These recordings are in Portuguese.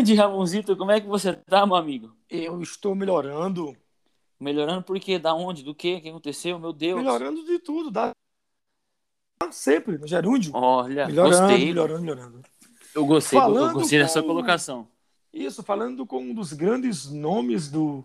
Grande Ramonzito, como é que você tá, meu amigo? Eu estou melhorando. Melhorando por quê? Da onde? Do quê? O que aconteceu? Meu Deus. Melhorando de tudo. Da... Sempre, no gerúndio. Olha, melhorando, gostei. melhorando, melhorando. Eu gostei, eu Falando gostei dessa com- colocação. Isso, falando com um dos grandes nomes do,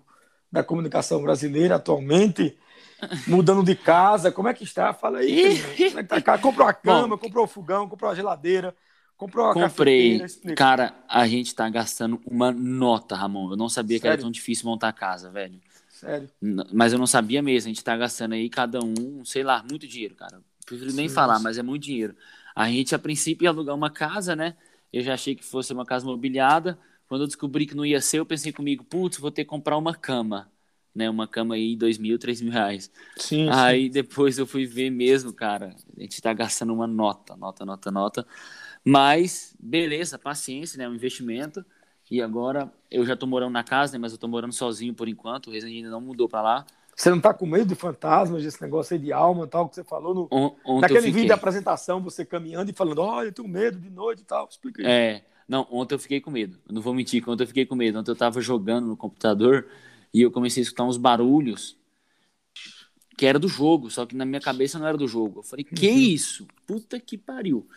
da comunicação brasileira atualmente, mudando de casa, como é que está? Fala aí. Como é que tá? Comprou a cama, comprou o fogão, comprou a geladeira, comprou a Comprei. Cara, a gente tá gastando uma nota, Ramon. Eu não sabia que era Sério? tão difícil montar casa, velho. Sério. Mas eu não sabia mesmo. A gente tá gastando aí cada um, sei lá, muito dinheiro, cara. Prefiro nem Sim, falar, sim. mas é muito dinheiro. A gente, a princípio, ia alugar uma casa, né? Eu já achei que fosse uma casa mobiliada. Quando eu descobri que não ia ser, eu pensei comigo, putz, vou ter que comprar uma cama. Né? Uma cama aí, dois mil, três mil reais. Sim, Aí depois eu fui ver mesmo, cara. A gente tá gastando uma nota, nota, nota, nota. Mas, beleza, paciência, né? Um investimento. E agora eu já tô morando na casa, né? Mas eu tô morando sozinho por enquanto. O Resident ainda não mudou pra lá. Você não tá com medo de fantasmas, desse negócio aí de alma e tal, que você falou no, On- naquele vídeo da apresentação, você caminhando e falando, olha, eu tenho medo de noite e tal. Explica aí. É, não, ontem eu fiquei com medo. Eu não vou mentir, ontem eu fiquei com medo. Ontem eu tava jogando no computador e eu comecei a escutar uns barulhos que era do jogo, só que na minha cabeça não era do jogo. Eu falei, que Uhum. isso? Puta que pariu.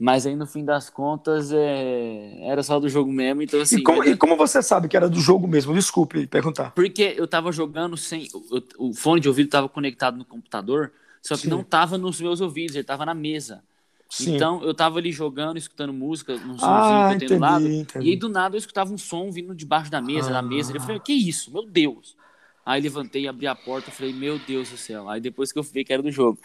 Mas aí no fim das contas é... era só do jogo mesmo, então assim. e, como, era- e como você sabe que era do jogo mesmo? Desculpe perguntar. Porque eu tava jogando sem. O, o fone de ouvido tava conectado no computador, só que Sim. não tava nos meus ouvidos, ele tava na mesa. Sim. Então eu tava ali jogando, escutando música, num somzinho ah, que eu tenho do lado. entendi. E aí do nada eu escutava um som vindo debaixo da mesa, da mesa. Eu falei, que isso? Meu Deus. Aí levantei, abri a porta, falei, meu Deus do céu. Aí depois que eu vi que era do jogo.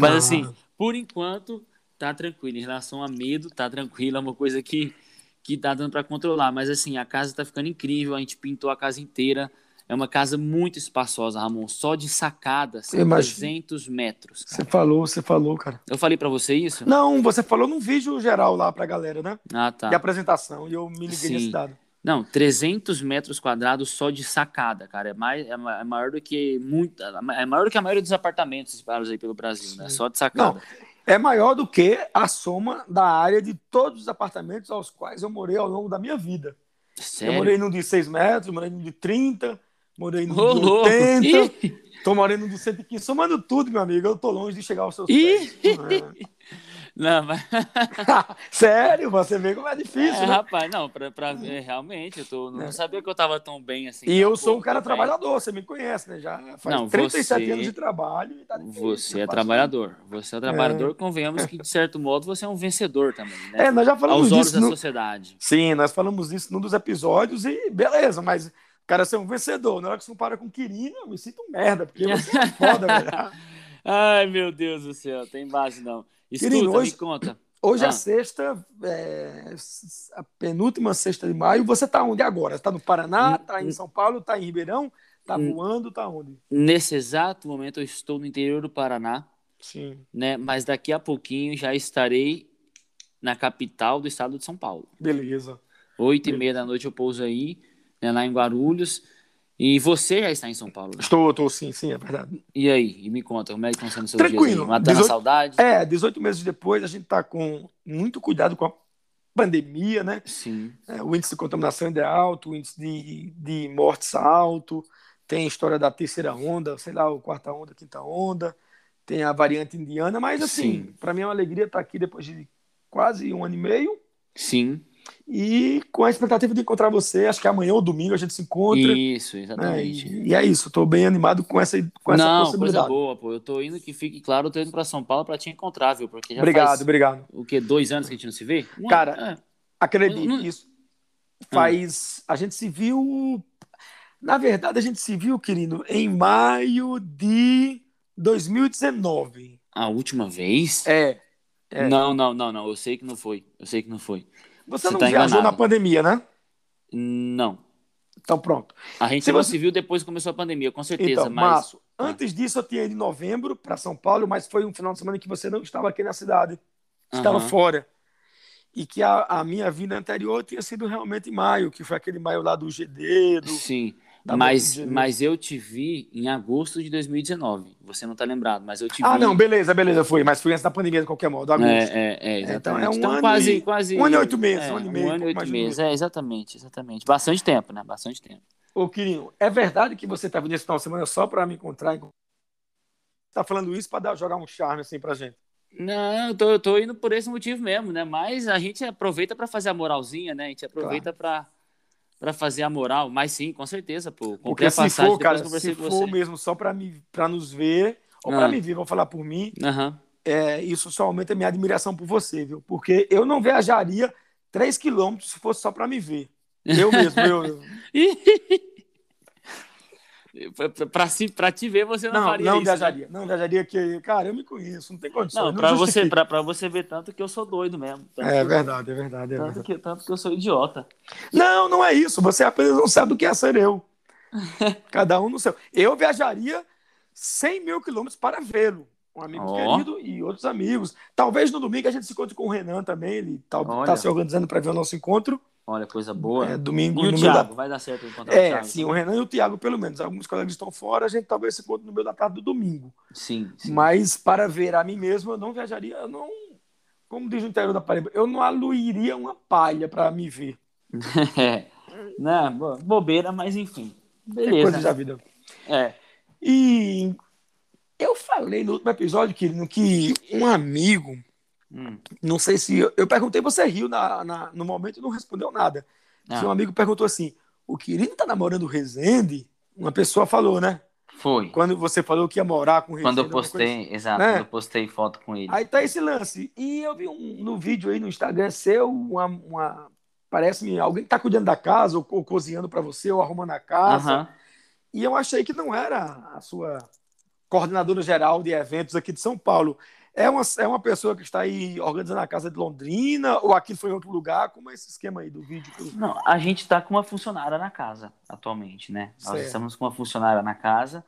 Mas Ah. assim, por enquanto, tá tranquilo. Em relação a medo, tá tranquilo. É uma coisa que, que tá dando pra controlar. Mas assim, a casa tá ficando incrível. A gente pintou a casa inteira. É uma casa muito espaçosa, Ramon. Só de sacada, são imagino. 300 metros. Você falou, você falou, cara. Eu falei pra você isso? Não, você falou num vídeo geral lá pra galera, né? Ah, tá. De apresentação, e eu me liguei Sim. nesse dado. Não, 300 metros quadrados só de sacada, cara. É, mais, é é maior do que muito, é maior do que a maioria dos apartamentos espalhados aí pelo Brasil, né? Sim. Só de sacada. Não, é maior do que a soma da área de todos os apartamentos aos quais eu morei ao longo da minha vida. Sério? Eu morei num de 6 metros, morei num de 30, morei num Ô, de louco. 80, Ih, tô morando num de 115. Somando tudo, meu amigo, eu tô longe de chegar aos seus pés. Não, mas, É. Sério, você vê como é difícil, é, né? rapaz, não, pra, pra ver, realmente, eu tô, não É. sabia que eu tava tão bem assim. E eu pô, sou um cara trabalhador, você me conhece, né? Já faz Não, 37 você- anos de trabalho e tá difícil. Você é trabalhador. Você é trabalhador, convenhamos que, de certo modo, você é um vencedor também, né? É, nós já falamos Aos olhos disso. da no- sociedade. Sim, nós falamos disso num dos episódios e beleza, mas o cara ser um vencedor. Na hora que você compara com o Quirino, eu me sinto merda, porque você é foda, velho. Ai, meu Deus do céu, tem base não. Escuta, Querido, hoje- me conta. Hoje é Ah. sexta, é, a penúltima sexta de maio. Você tá onde agora? Você tá no Paraná, Hum, tá em São Paulo, tá em Ribeirão, tá Hum. voando, tá onde? Nesse exato momento eu estou no interior do Paraná, Sim. né? Mas daqui a pouquinho já estarei na capital do estado de São Paulo. Beleza. Oito e meia da noite eu pouso aí, né, lá em Guarulhos. E você já está em São Paulo, né? Estou, estou sim, sim, é verdade. E aí? E me conta, como é que estão sendo seus Tranquilo. dias aí? Matando a 18 saudade? É, 18 meses depois, a gente tá com muito cuidado com a pandemia, né? Sim. É, o índice de contaminação ainda é alto, o índice de, de mortes alto, tem a história da terceira onda, sei lá, o quarta onda, quinta onda, tem a variante indiana, mas assim, Sim. para mim é uma alegria estar aqui depois de quase um ano e meio Sim. E com a expectativa de encontrar você, acho que amanhã ou domingo a gente se encontra. Isso, né? exatamente. E, e é isso, estou bem animado com essa, com essa Não, coisa possibilidade. boa, pô. Eu tô indo, que fique claro, eu tô indo pra São Paulo pra te encontrar, viu? Porque já Obrigado, faz, obrigado. o quê? Dois anos que a gente não se vê? Um Cara, ano? Acredite, Não- não- isso faz. A gente se viu. Na verdade, a gente se viu, querido, em maio de 2019. A última vez? É. É. Não, não, não, não. Eu sei que não foi. Eu sei que não foi. Você, Você não tá viajou enganado. na pandemia, né? Não. Então, pronto. A gente Se não você- se viu depois que começou a pandemia, com certeza. Então, mas. Márcio, antes disso eu tinha ido em novembro para São Paulo, mas foi um final de semana que você não estava aqui na cidade. Estava Aham. fora. E que a, a minha vinda anterior tinha sido realmente em maio, que foi aquele maio lá do GD, do, Sim. Mas, mas eu te vi em agosto de 2019. Você não está lembrado, mas eu te ah, vi. Ah, não, beleza, beleza, foi. Mas foi antes da pandemia, de qualquer modo. Agosto. É, é, é, exatamente. Então é um então, ano quase, e, quase. Um ano e oito meses, é, um ano e meio. Um ano e oito meses, é, exatamente, exatamente. Bastante tempo, né? Bastante tempo. Ô, Quirinho, é verdade que você estava nesse final de semana só para me encontrar? Tá falando isso para jogar um charme assim pra gente? Não, eu tô, eu tô indo por esse motivo mesmo, né? Mas a gente aproveita para fazer a moralzinha, né? A gente aproveita claro. para para fazer a moral, mas sim, com certeza, pô. Porque se passagem, for, cara, se for mesmo só para me para nos ver ou ah. para me ver, vou falar por mim. Uhum. É, isso só aumenta a minha admiração por você, viu? Porque eu não viajaria 3 quilômetros se fosse só para me ver. Eu mesmo, eu. Pra, se, pra te ver, você não, não faria não isso. Viajaria, né? Não viajaria, que, cara, eu me conheço, não tem condição. Não, pra, você, pra, pra você ver tanto que eu sou doido mesmo. É verdade, é verdade. É tanto, verdade. Que, tanto que eu sou idiota. Não, não é isso. Você apenas não sabe o que é ser eu. Cada um no seu. Eu viajaria 100 mil quilômetros para vê-lo. Um amigo oh. querido e outros amigos. Talvez no domingo a gente se encontre com o Renan também. Ele está se organizando para ver o nosso encontro. Olha, coisa boa. É, domingo e o Thiago, da... vai dar certo encontrar é, o Thiago. Sim, o Renan e o Thiago, pelo menos. Alguns colegas estão fora, a gente talvez se encontre no meio da tarde do domingo. Sim, sim. Mas para ver a mim mesmo, eu não viajaria, eu não. Como diz o interior da Paraíba, eu não aluiria uma palha para me ver. é. Não, bobeira, mas enfim. Beleza. É coisa da vida. É. E eu falei no último episódio, querido, que um amigo. Hum. Não sei se. Eu, eu perguntei, você riu na, na, no momento e não respondeu nada. Ah. Um amigo perguntou assim: o querido tá namorando o Rezende? Uma pessoa falou, né? Foi. Quando você falou que ia morar com o Rezende. Quando eu postei, assim, exato, né? quando eu postei foto com ele. Aí tá esse lance. E eu vi um, no vídeo aí no Instagram seu, uma. uma Parece-me alguém que tá cuidando da casa, ou, ou cozinhando para você, ou arrumando a casa. Uhum. E eu achei que não era a sua coordenadora geral de eventos aqui de São Paulo. É uma, é uma pessoa que está aí organizando a casa de Londrina ou aqui foi em outro lugar? Como é esse esquema aí do vídeo? Não, a gente está com uma funcionária na casa atualmente, né? Certo. Nós estamos com uma funcionária na casa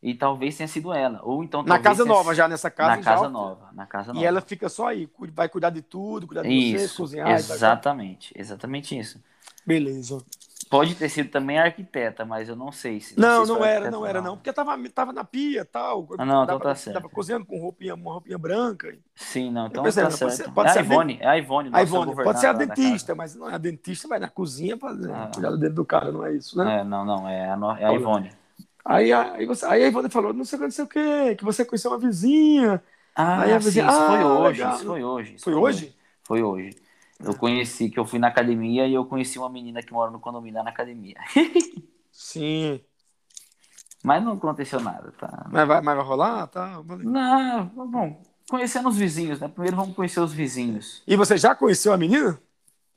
e talvez tenha sido ela. Ou então na casa tenha... nova, já nessa casa. Na casa nova, na casa nova. E ela fica só aí, vai cuidar de tudo, cuidar de isso, vocês, cozinhar. Exatamente, exatamente isso. Beleza. Pode ter sido também arquiteta, mas eu não sei se. Não, sei não, se era, não era, não. Porque tava, tava na pia tal. Ah, não, então tá certo. Tava cozinhando com roupinha, uma roupinha branca. Sim, não, então pensei, tá não, certo. pode ser- pode é, ser a Ivone, é a Ivone, A Ivone, pode ser a dentista, mas não é a dentista, vai na cozinha pra Ah. cuidar do dedo do cara, não é isso, né? É, não, não, é a, no- é a Ivone. Aí, aí, você, aí a Ivone falou, não sei o que, não sei o que, que você conheceu uma vizinha. Ah, Aí a sim, vizinha, isso foi ah, hoje, legal. isso foi hoje. isso Foi hoje? Foi hoje. Eu conheci, que eu fui na academia e eu conheci uma menina que mora no condomínio lá na academia. Sim. Mas não aconteceu nada, tá? Mas vai, mas vai rolar? Tá. Não, bom, conhecendo os vizinhos, né? Primeiro vamos conhecer os vizinhos. E você já conheceu a menina?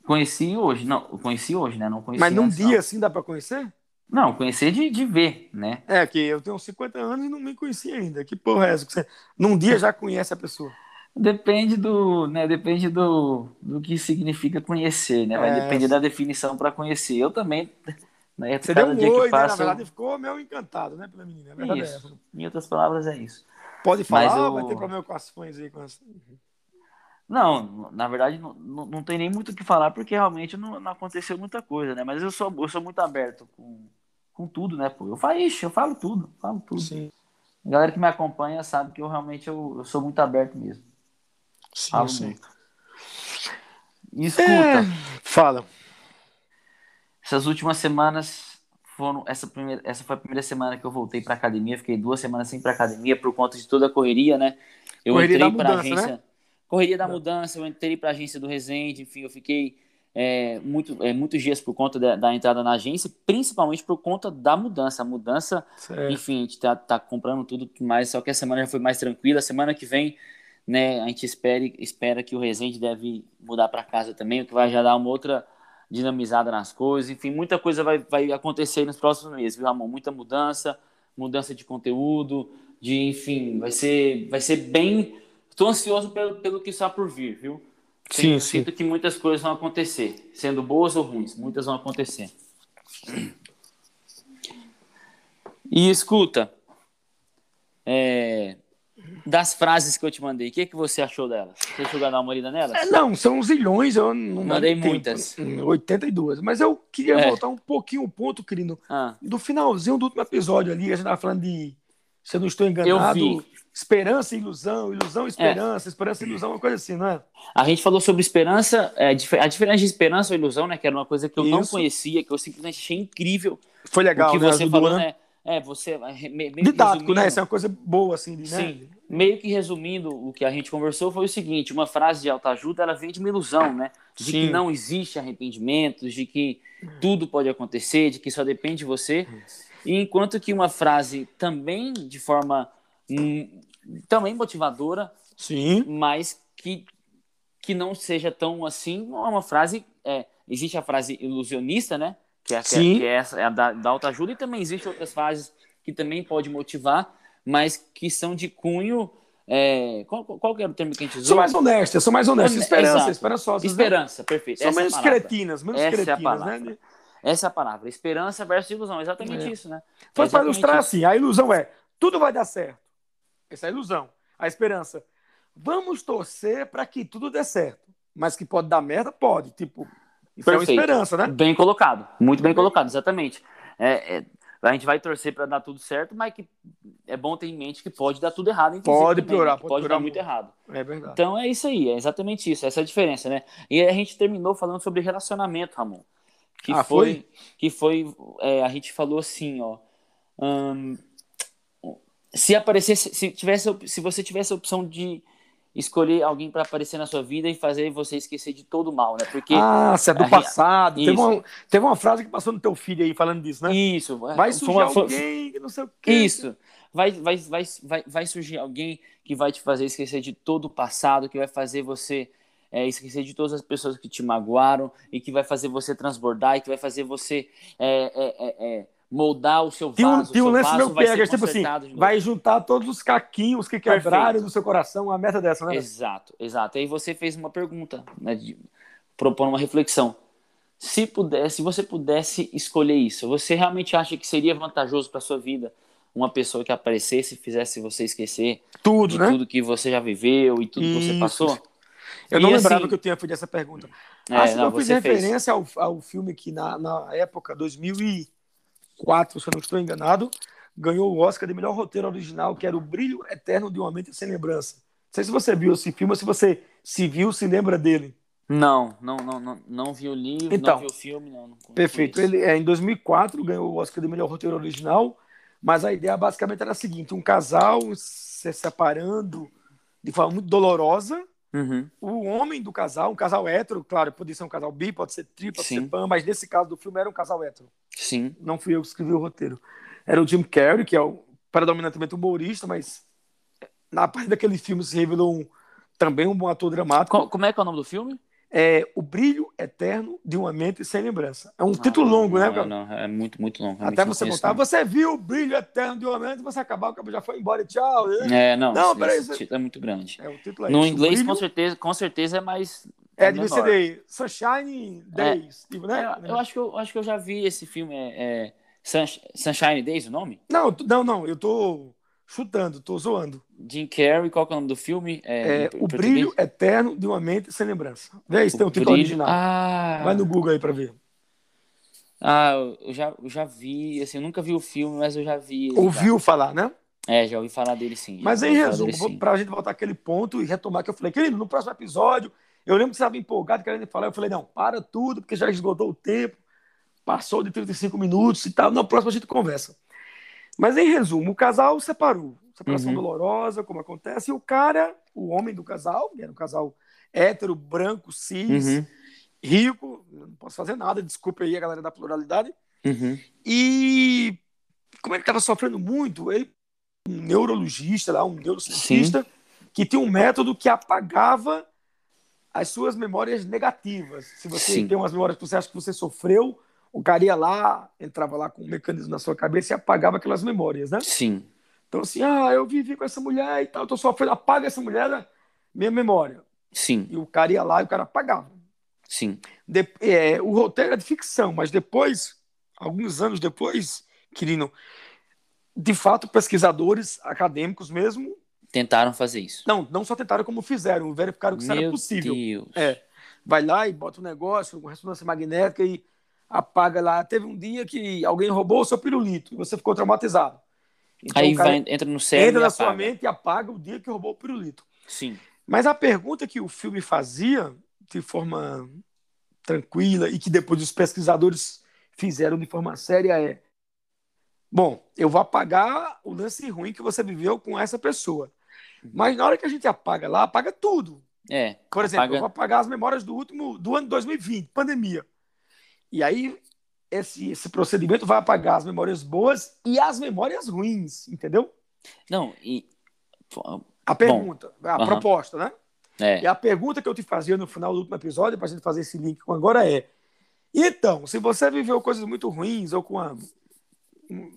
Conheci hoje, não, conheci hoje, né? Não conheci Mas num antes, dia não. assim dá pra conhecer? Não, conhecer de, de ver, né? É, que eu tenho 50 anos e não me conheci ainda. Que porra é essa? num dia já conhece a pessoa. Depende do, né? Depende do, do que significa conhecer, né? Vai É. depender da definição para conhecer. Eu também, né? Você cada deu um dia que oi, né? Na passa, eu- verdade, ficou meio encantado, né, pela menina. É essa. Isso. Em outras palavras, é isso. Pode falar, ou vai eu- ter problema com as fãs aí. Com as... Não, na verdade, não, não, não tem nem muito o que falar, porque realmente não, não aconteceu muita coisa, né? Mas eu sou, eu sou muito aberto com, com tudo, né, pô? Eu falo, ixi, eu falo tudo, falo tudo. Sim, A galera que me acompanha sabe que eu realmente eu, eu sou muito aberto mesmo. Sim, Falo sim. escuta, É, fala. essas últimas semanas foram. Essa, primeira, essa foi a primeira semana que eu voltei pra academia. Fiquei duas semanas sem ir pra academia por conta de toda a correria, né? Eu Correria entrei da pra mudança, agência. né? Correria da Da- mudança, eu entrei pra agência do Resende, enfim, eu fiquei é, muito, é, muitos dias por conta da, da entrada na agência, principalmente por conta da mudança. A mudança Certo. enfim, a gente tá, tá comprando tudo mais, só que a semana já foi mais tranquila. Semana que vem, né, a gente espere, espera que o Resende deve mudar para casa também, o que vai já dar uma outra dinamizada nas coisas. Enfim, muita coisa vai, vai acontecer nos próximos meses, viu, Ramon? Muita mudança, mudança de conteúdo, de, enfim, vai ser, vai ser bem. Estou ansioso pelo, pelo que está por vir, viu? Sim, Sinto- sim. Sinto que muitas coisas vão acontecer, sendo boas ou ruins, muitas vão acontecer. E escuta, é, das frases que eu te mandei. O que, que você achou delas? Você chegou a dar uma olhada nelas? É, não, são zilhões, eu não Mandei muitas. 82. Mas eu queria É. voltar um pouquinho o ponto, querido, Ah, do finalzinho do último episódio ali, a gente tava falando de, se eu não estou enganado, esperança e ilusão, ilusão e esperança, esperança e ilusão, uma coisa assim, não é? a gente falou sobre esperança, é, a diferença de esperança ou ilusão, né? Que era uma coisa que eu não Isso. conhecia, que eu simplesmente achei incrível. Foi legal, o que né? você Ajudou, falou, né? né? É, você. me- Meio Didático, né? Isso é uma coisa boa, assim, de, né? Sim. Meio que resumindo, o que a gente conversou foi o seguinte: uma frase de autoajuda ela vem de uma ilusão, né? De Sim. que não existe arrependimento, de que tudo pode acontecer, de que só depende de você. E enquanto que uma frase também de forma hum, também motivadora, Sim. mas que, que não seja tão assim, é uma frase. É, existe a frase ilusionista, né? Que é, que é, Sim. que é essa, é a da, da autoajuda, e também existem outras frases que também pode motivar, mas que são de cunho. é, qual, qual que era o termo que a gente usou? São mais honestas, são mais honestas. Hone- Esperança, Exato. esperançosas. né? Esperança, perfeito. São é menos palavra. cretinas, menos Essa é a cretinas, palavra. né? Essa é a palavra. Esperança versus ilusão. Exatamente É. isso, né? Foi para Exatamente ilustrar isso. assim, a ilusão é, tudo vai dar certo. Essa é a ilusão. A esperança, vamos torcer para que tudo dê certo. Mas que pode dar merda, pode. Tipo, isso é uma Perfeito. esperança, né? Bem colocado. Muito bem colocado, exatamente. É, é, a gente vai torcer para dar tudo certo, mas que é bom ter em mente que pode dar tudo errado. Pode também, piorar, né? pode pode piorar dar muito muito. errado. É verdade. Então é isso aí, é exatamente isso, essa é a diferença, né? E a gente terminou falando sobre relacionamento, Ramon. Que Ah, foi, foi? que foi, é, a gente falou assim, ó. hum, se aparecesse, se tivesse, se você tivesse a opção de escolher alguém para aparecer na sua vida e fazer você esquecer de todo o mal, né? Porque ah, se é do passado. Teve uma, teve uma frase que passou no teu filho aí falando disso, né? isso, Vai foi surgir uma- alguém que não sei o quê. Isso. Vai, vai, vai, vai, vai surgir alguém que vai te fazer esquecer de todo o passado, que vai fazer você é, esquecer de todas as pessoas que te magoaram e que vai fazer você transbordar e que vai fazer você é, é, é, é, moldar o seu um, vaso. o um lance meu pega, tipo assim, vai juntar todos os caquinhos que quebraram do seu coração, uma meta dessa, né? Exato, exato. Aí você fez uma pergunta, né, de, propondo uma reflexão. Se pudesse, se você pudesse escolher isso, você realmente acha que seria vantajoso para sua vida uma pessoa que aparecesse e fizesse você esquecer Tudo, né? tudo que você já viveu e tudo que você Isso. passou? Eu não E, lembrava assim, que eu tinha feito essa pergunta. É, que não, eu fiz referência ao, ao filme que na, na época, 2004, se eu não estou enganado, ganhou o Oscar de melhor roteiro original, que era O Brilho Eterno de uma Mente Sem Lembrança. Não sei se você viu esse filme se você se viu, se lembra dele. Não, não, não, não, não vi o livro, Então, não vi o filme, não. não Perfeito. Ele, é, em 2004, ganhou o Oscar de melhor roteiro original, mas a ideia basicamente era a seguinte: um casal se separando de forma muito dolorosa. Uhum. O homem do casal, um casal hétero, claro, pode ser um casal bi, pode ser tri, pode Sim. ser pan, mas nesse caso do filme era um casal hétero. Sim. Não fui eu que escrevi o roteiro. Era o Jim Carrey, que é o predominantemente humorista, mas na parte daquele filme se revelou um, também um bom ator dramático. Co- como é que é o nome do filme? É O Brilho Eterno de uma Mente Sem Lembrança. É um título longo, não, né? Não, cara? não, é muito, muito longo. realmente Até não você não. você viu o brilho eterno de uma mente, você acabar, o cabo já foi embora, e tchau. né? É, não, Não, esse, peraí, esse título é muito grande. É, o título é No esse, inglês, brilho- com certeza, com certeza é mais. É, menor. de Sunshine Days, tipo, né? É, eu acho que eu, acho que eu já vi esse filme. É, é Sunsh- Sunshine Days, o nome? Não, não, não, eu tô chutando, tô zoando. Jim Carrey, qual que é o nome do filme? É, em o brilho eterno de uma mente sem lembrança. Vê aí se tem o título Brilho- original. Ah, Vai no Google aí pra ver. ah eu, já, eu já vi. Assim, eu nunca vi o filme, mas eu já vi. Ouviu falar, né? já. É, já ouvi falar dele sim. já Mas em resumo, dele, pra gente voltar àquele ponto e retomar que eu falei, querido, no próximo episódio, eu lembro que você estava empolgado querendo falar, eu falei, não, para tudo, porque já esgotou o tempo, passou de 35 minutos e tal, no próximo a gente conversa. Mas em resumo, o casal separou, separação Uhum. dolorosa, como acontece, e o cara, o homem do casal, que era um casal hétero, branco, cis, Uhum, rico, não posso fazer nada, desculpa aí a galera da pluralidade, uhum. e como ele estava sofrendo muito, ele, um neurologista lá, um neurocientista, que tinha um método que apagava as suas memórias negativas. Se você Sim. tem umas memórias que você acha que você sofreu, o cara ia lá, entrava lá com um mecanismo na sua cabeça e apagava aquelas memórias, né? Sim. Então, assim, ah, eu vivi com essa mulher e tal, tô sofrendo, apaga essa mulher da minha memória. Sim. E o cara ia lá e o cara apagava. Sim. De- é, o roteiro é de ficção, mas depois, alguns anos depois, Quirino, de fato, pesquisadores acadêmicos mesmo Tentaram fazer isso. Não, não só tentaram, como fizeram, verificaram que isso Meu era possível. Deus. É. Vai lá e bota um negócio com ressonância magnética e apaga lá. Teve um dia que alguém roubou o seu pirulito e você ficou traumatizado. Então, Aí vai, entra no cérebro entra na sua apaga. mente e apaga o dia que roubou o pirulito. Sim. Mas a pergunta que o filme fazia, de forma tranquila, e que depois os pesquisadores fizeram de forma séria, é: Bom, eu vou apagar o lance ruim que você viveu com essa pessoa. Mas na hora que a gente apaga lá, apaga tudo. É. Por exemplo, apaga- eu vou apagar as memórias do último do ano 2020, pandemia. E aí esse, esse procedimento vai apagar as memórias boas e as memórias ruins, entendeu? Não, e. A pergunta, a aham. proposta, né? É. E a pergunta que eu te fazia no final do último episódio, para a gente fazer esse link com agora, é: então, se você viveu coisas muito ruins, ou com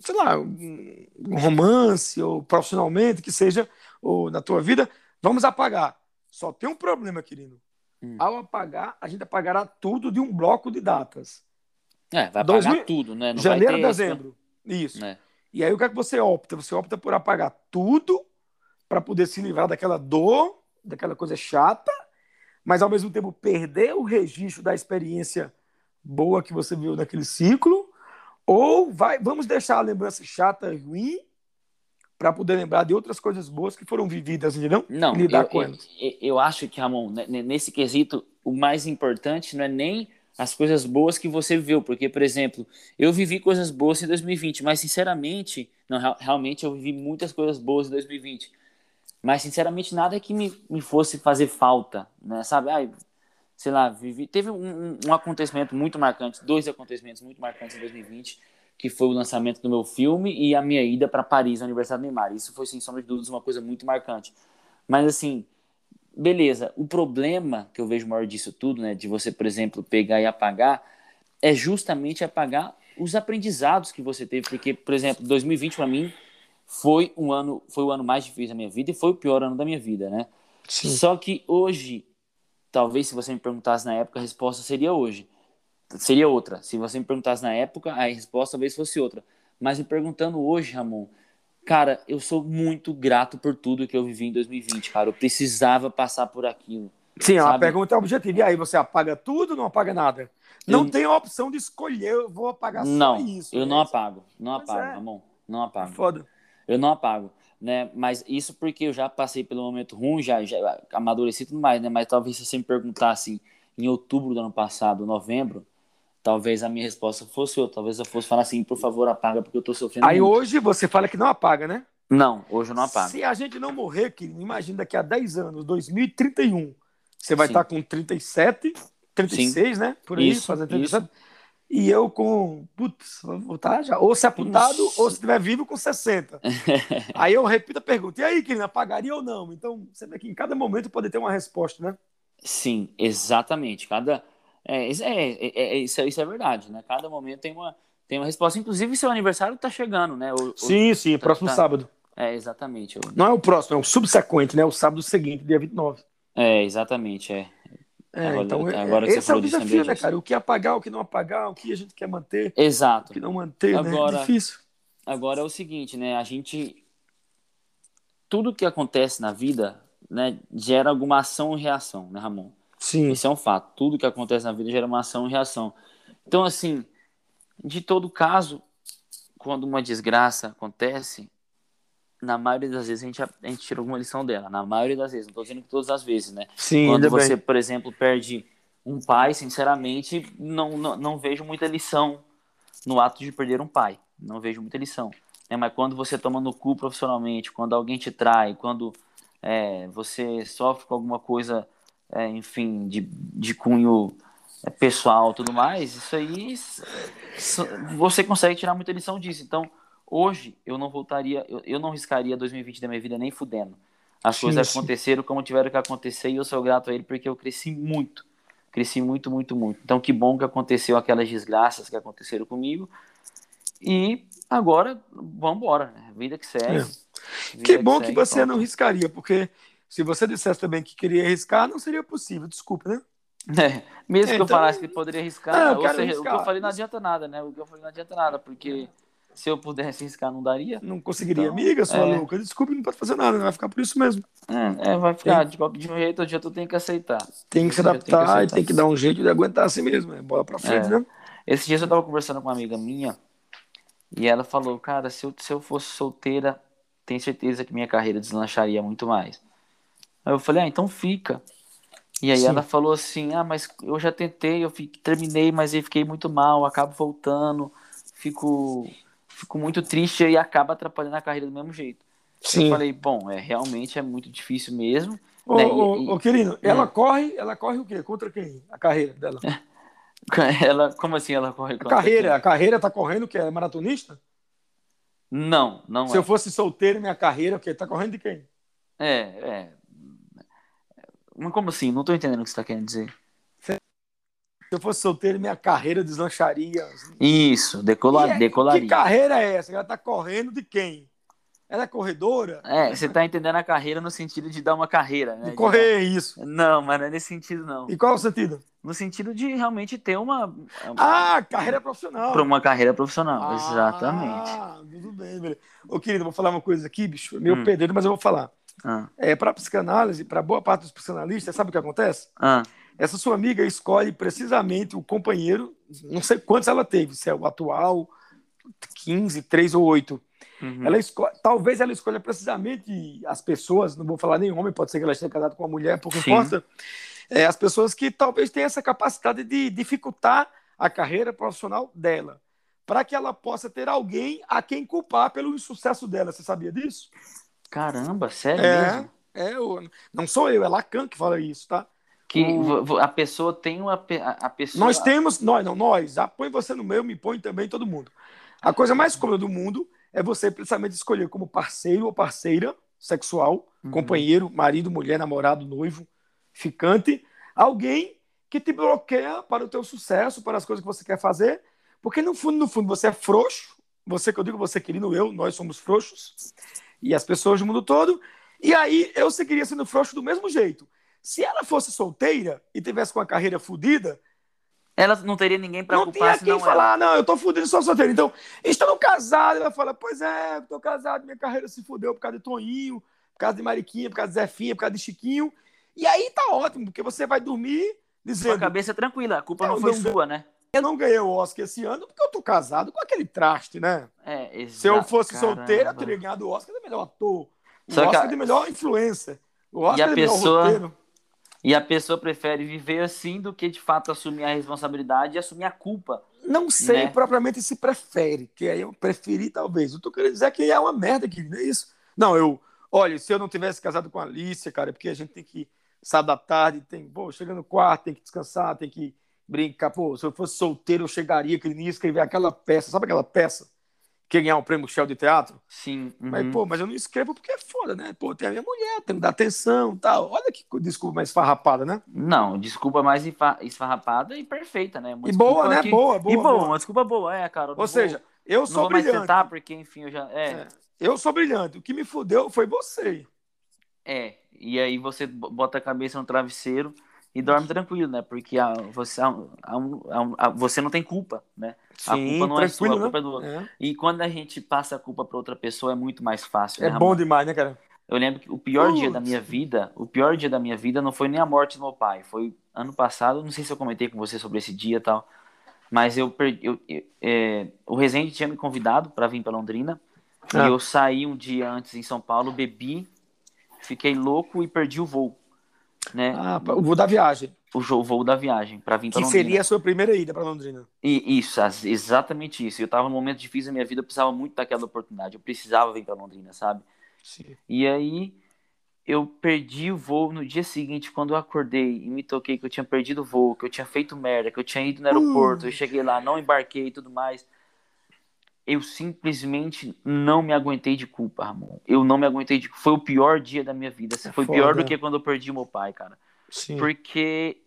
sei lá, um romance, ou profissionalmente, que seja, ou na tua vida, vamos apagar. Só tem um problema, querido. Hum. Ao apagar, a gente apagará tudo de um bloco de datas. É, vai apagar 2000 tudo, né? Não Janeiro dezembro. Isso. Né? E aí o que é que você opta? Você opta por apagar tudo para poder se livrar daquela dor, daquela coisa chata, mas ao mesmo tempo perder o registro da experiência boa que você viu naquele ciclo, ou vai, vamos deixar a lembrança chata e ruim para poder lembrar de outras coisas boas que foram vividas, entendeu? Não, E lidar eu, com elas. eu- eu acho que, Ramon, ne- nesse quesito, o mais importante não é nem as coisas boas que você viveu, porque, por exemplo, eu vivi coisas boas em 2020, mas sinceramente, não, real- realmente eu vivi muitas coisas boas em 2020, mas sinceramente nada que me, me fosse fazer falta, né, sabe? Ai, sei lá, vivi, teve um- um acontecimento muito marcante, dois acontecimentos muito marcantes em 2020, que foi o lançamento do meu filme e a minha ida para Paris, no aniversário do Neymar. Isso foi, sem sombra de dúvidas, uma coisa muito marcante. Mas, assim, beleza. O problema que eu vejo maior disso tudo, né, de você, por exemplo, pegar e apagar, é justamente apagar os aprendizados que você teve. Porque, por exemplo, 2020 para mim foi um ano, foi o ano mais difícil da minha vida e foi o pior ano da minha vida, né? Sim. Só que hoje, talvez se você me perguntasse na época, a resposta seria hoje. Seria outra. Se você me perguntasse na época, a resposta talvez fosse outra. Mas me perguntando hoje, Ramon, cara, eu sou muito grato por tudo que eu vivi em 2020, cara. Eu precisava passar por aquilo. Sim, a sabe? pergunta é objetiva. E aí, você apaga tudo ou não apaga nada? Não Eu- tem a opção de escolher, eu vou apagar não, só isso. eu né? não apago. Não Pois apago, é. Ramon. Não apago. Foda. Eu não apago, né? Mas isso porque eu já passei pelo momento ruim, já, já amadureci e tudo mais, né? Mas talvez se você me perguntasse em outubro do ano passado, novembro, talvez a minha resposta fosse outra. Talvez eu fosse falar assim, por favor, apaga, porque eu tô sofrendo Aí muito. hoje você fala que não apaga, né? Não, hoje eu não apago. Se a gente não morrer, querido, imagina daqui a 10 anos, 2031, você vai Sim. estar com 37, 36, né? Por aí, Isso, fazendo 37. E eu com, putz, vou voltar já, ou se apuntado, Nossa. ou se estiver vivo com 60. aí eu repito a pergunta, e aí, querido, apagaria ou não? Então, você vê que em cada momento pode ter uma resposta, né? Sim, exatamente. Cada. É, isso é, é- é- isso, é, isso é verdade, né? Cada momento tem uma, tem uma resposta. Inclusive, seu aniversário tá chegando, né? O- o- Sim, sim, próximo tá. sábado. É, exatamente. eu- Não é o próximo, é o subsequente, né? O sábado seguinte, dia 29. É, exatamente, é. É, Agora- então, é- agora esse é o desafio, né, cara? O que apagar, o que não apagar, o que a gente quer manter, o Exato. que não manter, Agora- né? É difícil. Agora é o seguinte, né? A gente. Tudo que acontece na vida, né, gera alguma ação e reação, né, Ramon? Sim. Isso é um fato. Tudo que acontece na vida gera uma ação e reação. Então, assim, de todo caso, quando uma desgraça acontece, na maioria das vezes a gente, a gente tira alguma lição dela. Na maioria das vezes, não estou dizendo que todas as vezes, né? Sim, Quando você, bem. por exemplo, perde um pai, sinceramente, não, não, não vejo muita lição no ato de perder um pai. Não vejo muita lição. né? Mas quando você toma no cu profissionalmente, quando alguém te trai, quando é, você sofre com alguma coisa, é, enfim, de, de cunho é, pessoal tudo mais, isso aí você consegue tirar muita lição disso. Então, hoje, eu não voltaria, eu, eu não riscaria 2020 da minha vida nem fudendo. As Sim, coisas sim. aconteceram como tiveram que acontecer e eu sou grato a ele porque eu cresci muito. Cresci muito, muito, muito. Então, que bom que aconteceu aquelas desgraças que aconteceram comigo. E agora, vamos embora, né? Vida que segue. É. Vida Que bom que segue, você pronto. não riscaria, porque se você dissesse também que queria arriscar, não seria possível, desculpa, né? É, mesmo É, que eu então- falasse que poderia arriscar, eu ou seja, o que arriscar. eu falei não adianta nada, né? O que eu falei não adianta nada, porque Se eu pudesse arriscar, não daria. Não conseguiria. Então, Amiga, sua é... louca, desculpe, não pode fazer nada, vai ficar por isso mesmo. É, é vai ficar. Tem... De qualquer jeito, hoje tu tem que aceitar. Tem que se adaptar tem que e tem que dar um jeito de aguentar assim mesmo. É bola pra frente, é. né? Esse dia eu tava conversando com uma amiga minha e ela falou, cara, se eu, se eu fosse solteira, tenho certeza que minha carreira deslancharia muito mais. Aí eu falei, ah, então fica. E aí Sim. ela falou assim, ah, mas eu já tentei, eu fiquei, terminei, mas eu fiquei muito mal, acabo voltando, fico, fico muito triste e acaba atrapalhando a carreira do mesmo jeito. Sim. Eu falei, bom, é realmente é muito difícil mesmo. Ô, né? ô, e, ô querido, ela hum. corre, ela corre o quê? Contra quem? A carreira dela? ela, como assim ela corre contra A carreira, quem? a carreira tá correndo que é maratonista? Não, não Se é. eu fosse solteiro, minha carreira, o quê? Tá correndo de quem? É, é. Mas como assim? Não tô entendendo o que você tá querendo dizer. Se eu fosse solteiro, minha carreira deslancharia. Isso, decolar, é, decolaria. Que carreira é essa? Ela tá correndo de quem? Ela é corredora? É, você tá entendendo a carreira no sentido de dar uma carreira, né? De correr, de... isso. Não, mas não é nesse sentido, não. E qual é o sentido? No sentido de realmente ter uma. Ah, carreira profissional. Para uma carreira profissional, ah, exatamente. Ah, tudo bem, velho. Ô, querido, vou falar uma coisa aqui, bicho. Meu hum. pedreiro, mas eu vou falar. Ah. É, para psicanálise, para boa parte dos psicanalistas, sabe o que acontece? Ah. Essa sua amiga escolhe precisamente o companheiro, não sei quantos ela teve, se é o atual, 15, 3 ou 8. Uhum. Ela escolhe, talvez ela escolha precisamente as pessoas, não vou falar nem homem, pode ser que ela esteja casada com uma mulher, pouco Sim. importa. É, as pessoas que talvez tenham essa capacidade de dificultar a carreira profissional dela, para que ela possa ter alguém a quem culpar pelo insucesso dela. Você sabia disso? Caramba, sério é, mesmo? É, eu, não sou eu, é Lacan que fala isso, tá? Que o... a pessoa tem uma. A pessoa... Nós temos, nós, não, nós, ah, põe você no meu, me põe também todo mundo. A coisa mais cômoda do mundo é você precisamente escolher como parceiro ou parceira sexual, uhum. companheiro, marido, mulher, namorado, noivo, ficante, alguém que te bloqueia para o teu sucesso, para as coisas que você quer fazer, porque no fundo, no fundo, você é frouxo, você que eu digo, você querido, eu, nós somos frouxos, e as pessoas do mundo todo. E aí eu seguiria sendo frouxo do mesmo jeito. Se ela fosse solteira e tivesse com a carreira fodida, ela não teria ninguém para ocupar, tinha quem falar, não, eu tô fudido, sou solteiro. Então, estando casado, ela fala, pois é, tô casado, minha carreira se fudeu por causa de Toninho, por causa de Mariquinha, por causa de Zefinha, por causa de Chiquinho. E aí tá ótimo, porque você vai dormir dizendo... Com a cabeça tranquila, a culpa não, não foi não, sua, né? Eu não ganhei o Oscar esse ano porque eu tô casado com aquele traste, né? É, exato. Se eu fosse solteiro, eu teria ganhado o Oscar de melhor ator. O Só Oscar a... de melhor influência. O Oscar e a pessoa... roteiro. E a pessoa prefere viver assim do que de fato assumir a responsabilidade e assumir a culpa. Não sei né? propriamente se prefere, que aí eu preferi talvez. Eu tô querendo dizer que é uma merda que não é isso. Não, eu, olha, se eu não tivesse casado com a Alicia, cara, é porque a gente tem que sair da tarde, tem, pô, chega no quarto, tem que descansar, tem que brincar. Pô, se eu fosse solteiro, eu chegaria, que ele ia escrever aquela peça, sabe aquela peça? Que ganhar o prêmio Shell de teatro? Sim. Uhum. Mas, pô, mas eu não escrevo porque é foda, né? Pô, tem a minha mulher, tem que dar atenção tal. Olha que desculpa mais farrapada, né? Não, desculpa mais esfarrapada e perfeita, né? Uma e boa, né? Que... Boa, boa. E boa, boa, uma desculpa boa, é, cara. Ou vou... seja, eu sou brilhante. Não vou mais tentar, porque, enfim, eu já... É. é. Eu sou brilhante. O que me fudeu foi você. É, e aí você bota a cabeça no travesseiro e dorme tranquilo, né? Porque a, você, a, a, você não tem culpa, né? Sim, a culpa não é sua, a culpa é do outro. É. E quando a gente passa a culpa para outra pessoa é muito mais fácil. É né, bom demais, né, cara? Eu lembro que o pior dia da minha vida, o pior dia da minha vida não foi nem a morte do meu pai, foi ano passado, não sei se eu comentei com você sobre esse dia e tal, mas eu perdi, eu, eu, é, o Rezende tinha me convidado para vir para Londrina, ah. e eu saí um dia antes em São Paulo, bebi, fiquei louco e perdi o voo né? Ah, o voo da viagem. O, voo da viagem para vir para Londrina. Que seria a sua primeira ida para Londrina. E, isso, exatamente isso. Eu estava num momento difícil da minha vida, eu precisava muito daquela oportunidade. Eu precisava vir para Londrina, sabe? Sim. E aí eu perdi o voo no dia seguinte, quando eu acordei e me toquei que eu tinha perdido o voo, que eu tinha feito merda, que eu tinha ido no aeroporto, uh. eu cheguei lá, não embarquei e tudo mais eu simplesmente não me aguentei de culpa, Ramon. Eu não me aguentei de Foi o pior dia da minha vida. É foi foda. pior do que quando eu perdi meu pai, cara. Sim. Porque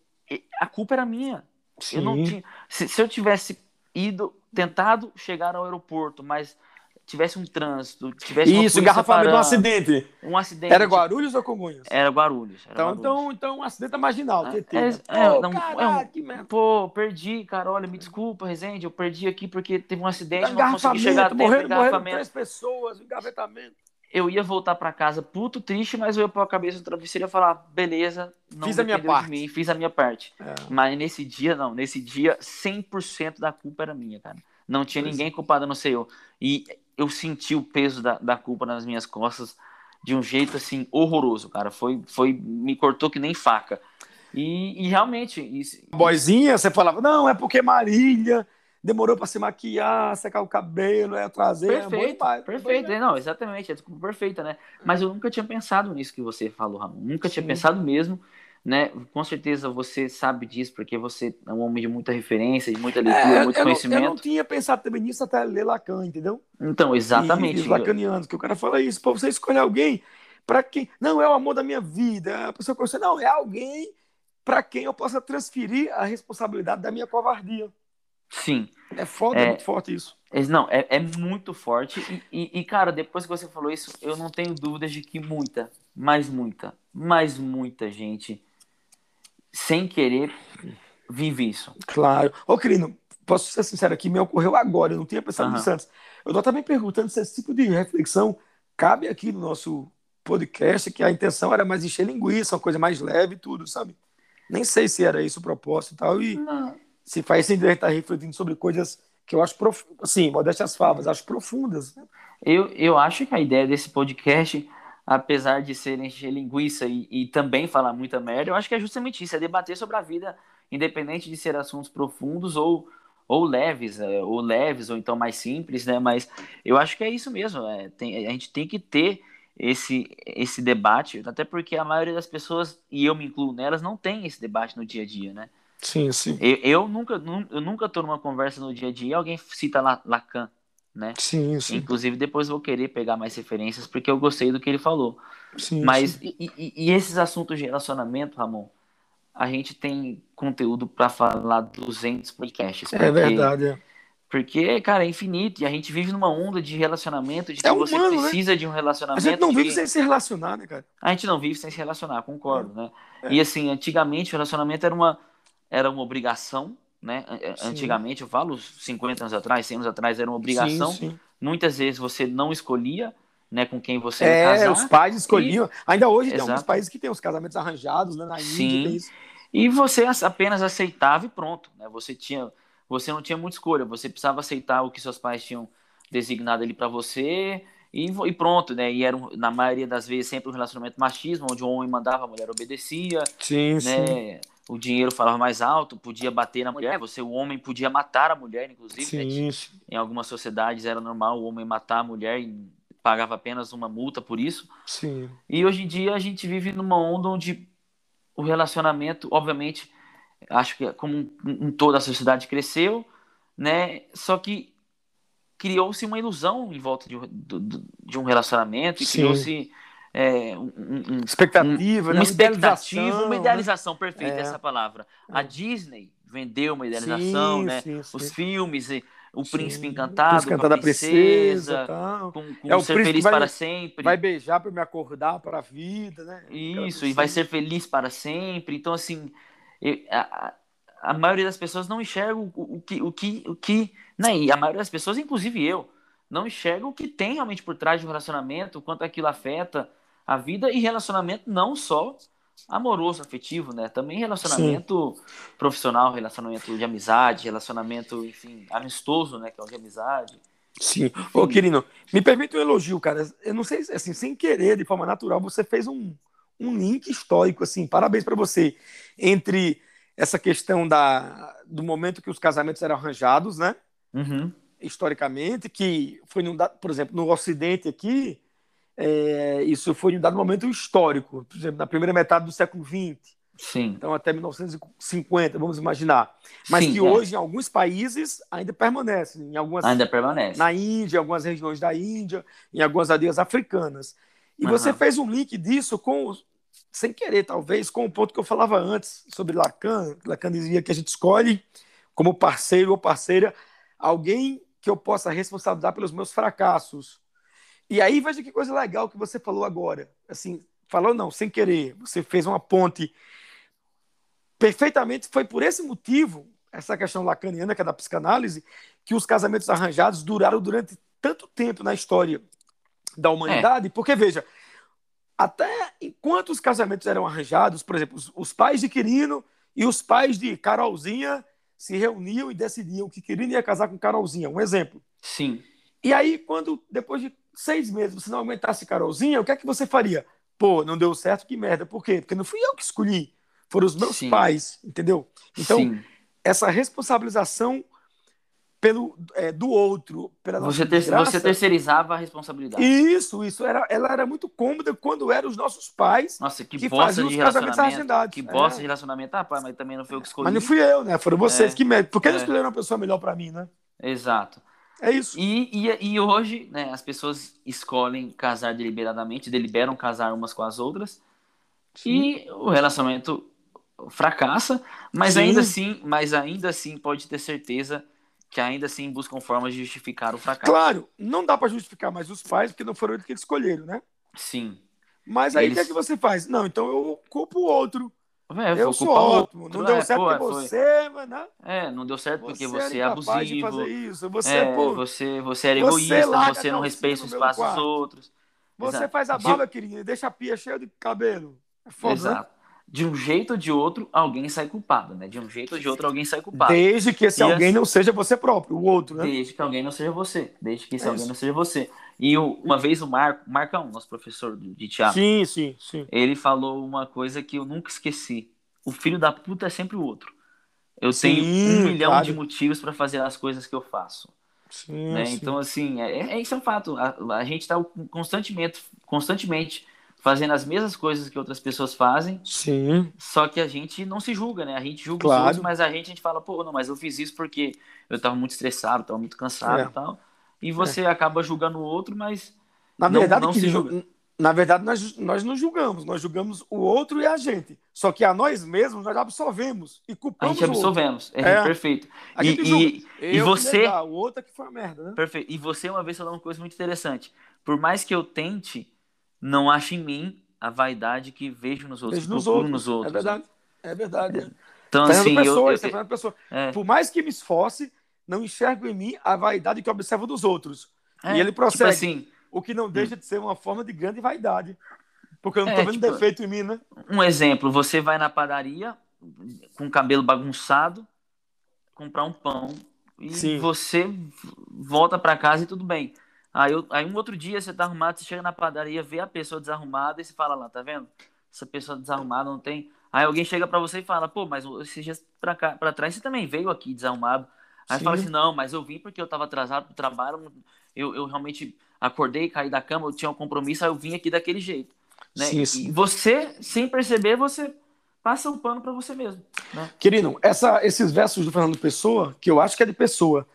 a culpa era minha. Sim. Eu não tinha. Se, se, eu tivesse ido, tentado chegar ao aeroporto, mas tivesse um trânsito, tivesse Isso, engarrafamento, um acidente. Um acidente. Era Guarulhos ou Congonhas? Era Guarulhos. Era então, Guarulhos. então, então, um acidente é marginal. É, é, é, pô, não, caraca, é um-. Pô, perdi, cara. Olha, me desculpa, Rezende. Eu perdi aqui porque teve um acidente, não consegui chegar a tempo. morreram, morreram Engarrafamento. três pessoas, engavetamento. Eu ia voltar pra casa puto, triste, mas eu ia pôr a cabeça no travesseiro e ia falar: beleza, não Fiz a minha parte. mim, fiz a minha parte. É. Mas nesse dia, não. Nesse dia, 100% da culpa era minha, cara. Não tinha Pois ninguém culpado, a não sei eu. E eu senti o peso da, da culpa nas minhas costas de um jeito, assim, horroroso, cara. Foi, foi, me cortou que nem faca. E, e realmente, isso, Boizinha, você falava, não, é porque Marília demorou pra se maquiar, secar o cabelo, é trazer. é Perfeito, demais. perfeito. Não, exatamente, é desculpa perfeita, né? Mas eu nunca tinha pensado nisso que você falou, Ramon. Nunca tinha Sim. pensado mesmo, né? Com certeza você sabe disso, porque você é um homem de muita referência, de muita leitura, É, muito eu não, conhecimento. eu não tinha pensado também nisso até ler Lacan, entendeu? Então, exatamente. E, e os lacanianos, que o cara fala isso, pra você escolher alguém para quem. Não, é o amor da minha vida. A pessoa conhece, não, é alguém para quem eu possa transferir a responsabilidade da minha covardia. Sim. É foda, é, É. muito forte isso. É, Não, é, é muito forte. E, e- e, cara, depois que você falou isso, eu não tenho dúvidas de que muita, mais muita, mais muita gente, sem querer, vive isso. Claro. Ô, Crino, posso ser sincero aqui, me ocorreu agora, eu não tinha pensado Aham. nisso antes. Eu tô também perguntando se esse tipo de reflexão cabe aqui no nosso podcast, que a intenção era mais encher linguiça, uma coisa mais leve e tudo, sabe? Nem sei se era isso o propósito e tal, e se faz sentido estar refletindo sobre coisas que eu acho, prof... assim, modéstas favas, acho profundas. né? Eu, eu acho que a ideia desse podcast, apesar de ser encher linguiça e, e também falar muita merda, eu acho que é justamente isso, é debater sobre a vida, independente de ser assuntos profundos ou, ou leves, é, ou leves, ou então mais simples, né? Mas eu acho que é isso mesmo, é, tem- a gente tem que ter esse, esse debate, até porque a maioria das pessoas, e eu me incluo nelas, não tem esse debate no dia a dia, né? Sim, sim. Eu, eu nunca, nu- eu nunca tô numa conversa no dia a dia e alguém cita La- Lacan, né? Sim, sim. Inclusive, depois vou querer pegar mais referências, porque eu gostei do que ele falou. sim Mas, sim. e, e- e esses assuntos de relacionamento, Ramon, a gente tem conteúdo para falar 200 podcasts. É porque- verdade. é. Porque, cara, é infinito. E a gente vive numa onda de relacionamento, de que É você humano, né? precisa de um A relacionamento. gente não vive que- sem se relacionar, né, cara? A gente não vive sem se relacionar, concordo, né? É. E assim, antigamente o relacionamento era uma, era uma obrigação, né? Sim. Antigamente, eu falo 50 anos atrás, 100 anos atrás, era uma obrigação. Sim, sim. Muitas vezes você não escolhia, né, com quem você É, casar. os pais escolhiam. Ainda hoje tem Exato. alguns países que tem os casamentos arranjados, né? Na. Índia tem isso. E você as- apenas aceitava e pronto, né? Você tinha, você não tinha muita escolha, você precisava aceitar o que seus pais tinham designado ali para você e, e pronto, né? E era na maioria das vezes sempre um relacionamento machismo, onde o homem mandava, a mulher obedecia, Sim, sim. Né? O dinheiro falava mais alto, podia bater na mulher, você o homem podia matar a mulher, inclusive, né? Sim, sim. Em algumas sociedades era normal o homem matar a mulher e pagava apenas uma multa por isso. sim. E hoje em dia a gente vive numa onda onde o relacionamento, obviamente, acho que é como um toda a sociedade cresceu, né? Só que criou-se uma ilusão em volta de, um- de um relacionamento e Sim. criou-se é, um- um- um- Expectativa, né? uma expectativa, idealização, uma né? idealização perfeita É. essa palavra. A É. Disney vendeu uma idealização, Sim, né? sim, sim. Os filmes, e o príncipe encantado, Príncipe a princesa, princesa, tal. com, com É o ser feliz vai- para sempre. Vai beijar para me acordar para a vida, né? Isso, e vai princesa. ser feliz para sempre. Então, assim, eu- a, a- a maioria das pessoas não enxerga o, o que, o que, o que, né? E a maioria das pessoas, inclusive eu, não enxerga o que tem realmente por trás de um relacionamento, o quanto aquilo afeta a vida e relacionamento não só amoroso, afetivo, né? Também relacionamento profissional, relacionamento de amizade, relacionamento, enfim, amistoso, né? Que é o de amizade. Sim. Ô, Quirino, me permite um elogio, cara. Eu não sei, assim, sem querer, de forma natural, você fez um, um link histórico, assim. Parabéns para você. Entre essa questão da, do momento que os casamentos eram arranjados, né? Uhum. Historicamente, que foi, dado- por exemplo, no Ocidente aqui, é, isso foi em um dado momento histórico. Por exemplo, na primeira metade do século XX. Sim. Então, até 1950, vamos imaginar. Mas Sim, que é. hoje, em alguns países, ainda permanece. Em algumas Ainda permanece. na Índia, em algumas regiões da Índia, em algumas aldeias africanas. E você Aham. fez um link disso com, sem querer talvez, com o ponto que eu falava antes sobre Lacan. Lacan dizia que a gente escolhe como parceiro ou parceira alguém que eu possa responsabilizar pelos meus fracassos. E aí veja que coisa legal que você falou agora. Assim, falou não, sem querer. Você fez uma ponte perfeitamente. Foi por esse motivo, essa questão lacaniana que é da psicanálise, que os casamentos arranjados duraram durante tanto tempo na história da humanidade. É. Porque veja, até enquanto os casamentos eram arranjados, por exemplo, os, os pais de Quirino e os pais de Carolzinha se reuniam e decidiam que Quirino ia casar com Carolzinha. Um exemplo. Sim. E aí, quando depois de seis meses você não aumentasse Carolzinha, o que é que você faria? Pô, não deu certo, que merda. Por quê? Porque não fui eu que escolhi, foram os meus Sim. pais, entendeu? Então, Sim. essa responsabilização pelo é, do outro, pela você, ter, você terceirizava a responsabilidade. Isso, isso era, ela era muito cômoda quando eram os nossos pais. Nossa, que, que bosta de relacionamento. Que bosta é. de relacionamento, ah, pai, mas também não foi eu que escolhi. Mas não fui eu, né? Foram vocês é. que me... Por que é. escolheram uma pessoa melhor para mim, né? Exato. É isso. E, e, e hoje, né, as pessoas escolhem casar deliberadamente, deliberam casar umas com as outras, Sim. e o relacionamento fracassa, mas Sim. ainda assim, mas ainda assim pode ter certeza que ainda assim buscam formas de justificar o fracasso. Claro, não dá para justificar mais os pais, porque não foram eles que escolheram, né? Sim. Mas aí o eles... que, é que você faz? Não, então eu culpo o outro. É, eu sou ótimo. Não deu é, certo pô, você, mano. É, não deu certo porque você, você é abusivo. Isso. Você, é, pô, você, você era egoísta, você, você não respeita o espaço dos outros. Você Exato. faz a barba, querida, deixa a pia cheia de cabelo. É foda, né? Exato. Né? De um jeito ou de outro, alguém sai culpado, né? De um jeito ou de outro, alguém sai culpado. Desde que esse e alguém assim, não seja você próprio, o outro, né? Desde que alguém não seja você. Desde que esse é alguém isso. não seja você. E uma vez o Marco, Marcão, nosso professor de teatro, sim, sim, sim. ele falou uma coisa que eu nunca esqueci. O filho da puta é sempre o outro. Eu sim, tenho um milhão claro. de motivos para fazer as coisas que eu faço. Sim, né? sim. Então, assim, é, é, isso é um fato. A, a gente está constantemente, constantemente fazendo as mesmas coisas que outras pessoas fazem. Sim. Só que a gente não se julga, né? A gente julga claro. os outros, mas a gente, a gente fala, pô, não, mas eu fiz isso porque eu estava muito estressado, estava muito cansado é. e tal. E você é. acaba julgando o outro, mas na não, verdade, não se julga. Na verdade, nós, nós não julgamos, nós julgamos o outro e a gente. Só que a nós mesmos nós absorvemos e culpamos. A gente absorvemos, é, é, perfeito. A e, e, e você. Legal, o outro é que foi a merda, né? Perfeito. E você, uma vez, falou uma coisa muito interessante. Por mais que eu tente não acho em mim a vaidade que vejo nos outros, vejo nos outros. nos outros. É verdade, é verdade. É. Então, Fernando assim, Pessoa, eu, eu, Pessoa. É. Por mais que me esforce, não enxergo em mim a vaidade que observo dos outros. É, e ele prossegue, tipo assim, o que não deixa hum. de ser uma forma de grande vaidade. Porque eu não estou é, vendo tipo, defeito em mim, né? Um exemplo, você vai na padaria com o cabelo bagunçado, comprar um pão, e Sim. você volta para casa e tudo bem. Aí, eu, aí um outro dia você tá arrumado, você chega na padaria, vê a pessoa desarrumada e você fala lá, tá vendo? Essa pessoa desarrumada não tem. Aí alguém chega para você e fala, pô, mas esses dias pra, cá, pra trás você também veio aqui desarrumado. Aí fala assim, não, mas eu vim porque eu tava atrasado pro trabalho, eu, eu realmente acordei, caí da cama, eu tinha um compromisso, aí eu vim aqui daquele jeito. Né? Sim, sim. E você, sem perceber, você passa o pano para você mesmo. Né? Querido, essa, esses versos do Fernando Pessoa, que eu acho que é de Pessoa,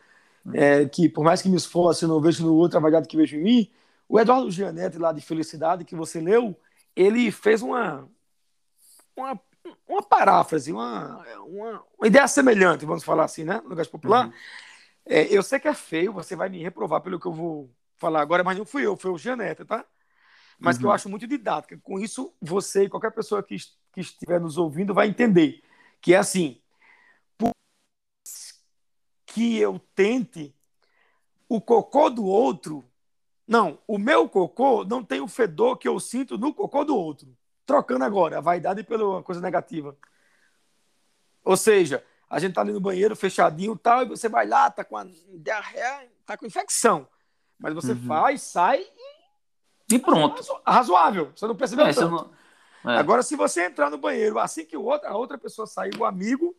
é, que por mais que me esforce, eu não vejo no outro avaliado que vejo em mim. O Eduardo Gianetti, lá de Felicidade, que você leu, ele fez uma, uma, uma paráfrase, uma, uma, uma ideia semelhante, vamos falar assim, né? No lugar popular. Uhum. É, eu sei que é feio, você vai me reprovar pelo que eu vou falar agora, mas não fui eu, foi o Gianetti, tá? Mas uhum. que eu uhum. acho muito didática. Com isso, você e qualquer pessoa que, que estiver nos ouvindo vai entender que é assim: que eu tente, o cocô do outro. Não, o meu cocô não tem o fedor que eu sinto no cocô do outro. Trocando agora a vaidade pela coisa negativa. Ou seja, a gente tá ali no banheiro fechadinho tal, e você vai lá, tá com a diarreia, tá com infecção. Mas você uhum. faz, sai e. E pronto. Razoável. Você não percebeu é, tanto. Não... É. Agora, se você entrar no banheiro assim que o outro, a outra pessoa sair, o amigo,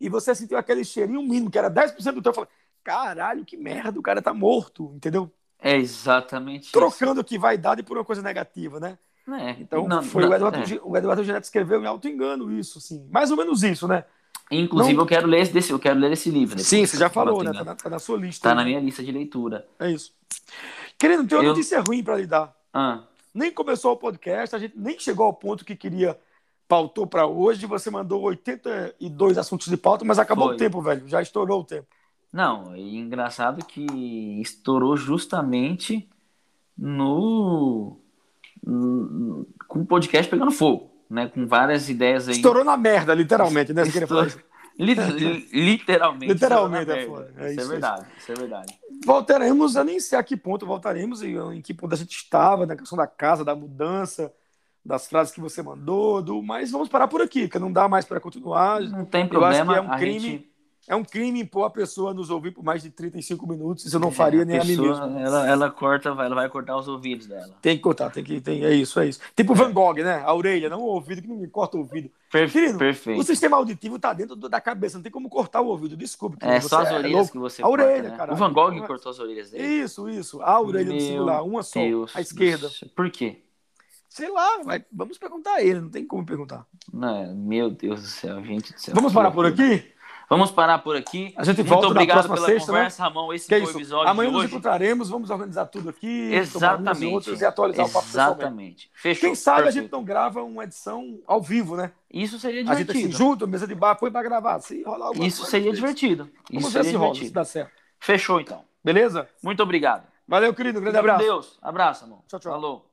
e você sentiu aquele cheirinho mínimo, que era 10% do teu, falei, caralho, que merda, o cara tá morto, entendeu? É exatamente Trocando isso. que vaidade por uma coisa negativa, né? É, então, não, foi não, o Eduardo, é. o Eduardo Geneto escreveu em auto-engano isso, assim. Mais ou menos isso, né? Inclusive, não... eu quero ler esse, eu quero ler esse livro. Sim, você já falou, né? Tá na, tá na, sua lista. Tá aí. na minha lista de leitura. É isso. Querido, tem uma eu... notícia ruim para lhe dar. Ah. Nem começou o podcast, a gente nem chegou ao ponto que queria pautou para hoje, você mandou 82 assuntos de pauta, mas acabou Foi. o tempo, velho. Já estourou o tempo. Não, e engraçado que estourou justamente no, com o podcast pegando fogo, né? Com várias ideias aí. Estourou na merda, literalmente, né? Estourou... Literalmente. Literalmente é foda. É isso, é verdade, isso é verdade. Voltaremos, eu nem sei a que ponto voltaremos, em que ponto a gente estava, na questão da casa, da mudança, das frases que você mandou, do, mas vamos parar por aqui, porque não dá mais para continuar. Não tem problema. é um crime. Gente é um crime impor a pessoa nos ouvir por mais de 35 minutos. Isso eu não é, faria nem a, pessoa, a mim mesmo. Ela, ela corta, ela vai cortar os ouvidos dela. Tem que cortar, tem que. Tem, é isso, é isso. Tipo Van Gogh, né? A orelha, não o ouvido, que ninguém corta o ouvido. Perfeito. perfeito. O sistema auditivo está dentro da cabeça, não tem como cortar o ouvido. Desculpe. É só as é orelhas é que você A orelha, né? cara. O Van Gogh cortou as orelhas dele. Isso, isso. A orelha Meu do celular, uma só. Deus a esquerda. Por quê? Sei lá, vai, vamos perguntar a ele, não tem como perguntar. Não, meu Deus do céu, gente do céu. Vamos parar por aqui? Vamos parar por aqui. A gente Muito volta obrigado pela sexta, né? conversa, né? Ramon. Esse que foi o episódio Amanhã nos encontraremos, vamos organizar tudo aqui. Exatamente. Outros, e atualizar Exatamente. o papo Exatamente. Fechou. Quem sabe Perfeito. a gente não grava uma edição ao vivo, né? Isso seria divertido. A gente assim, junto, mesa de bar, põe pra gravar. Se rolar alguma Isso seria divertido. Vamos Isso ver seria se rola, se dá certo. Fechou, então. Beleza? Muito obrigado. Valeu, querido. grande abraço. Deus. Abraço, amor. Tchau, tchau. Falou.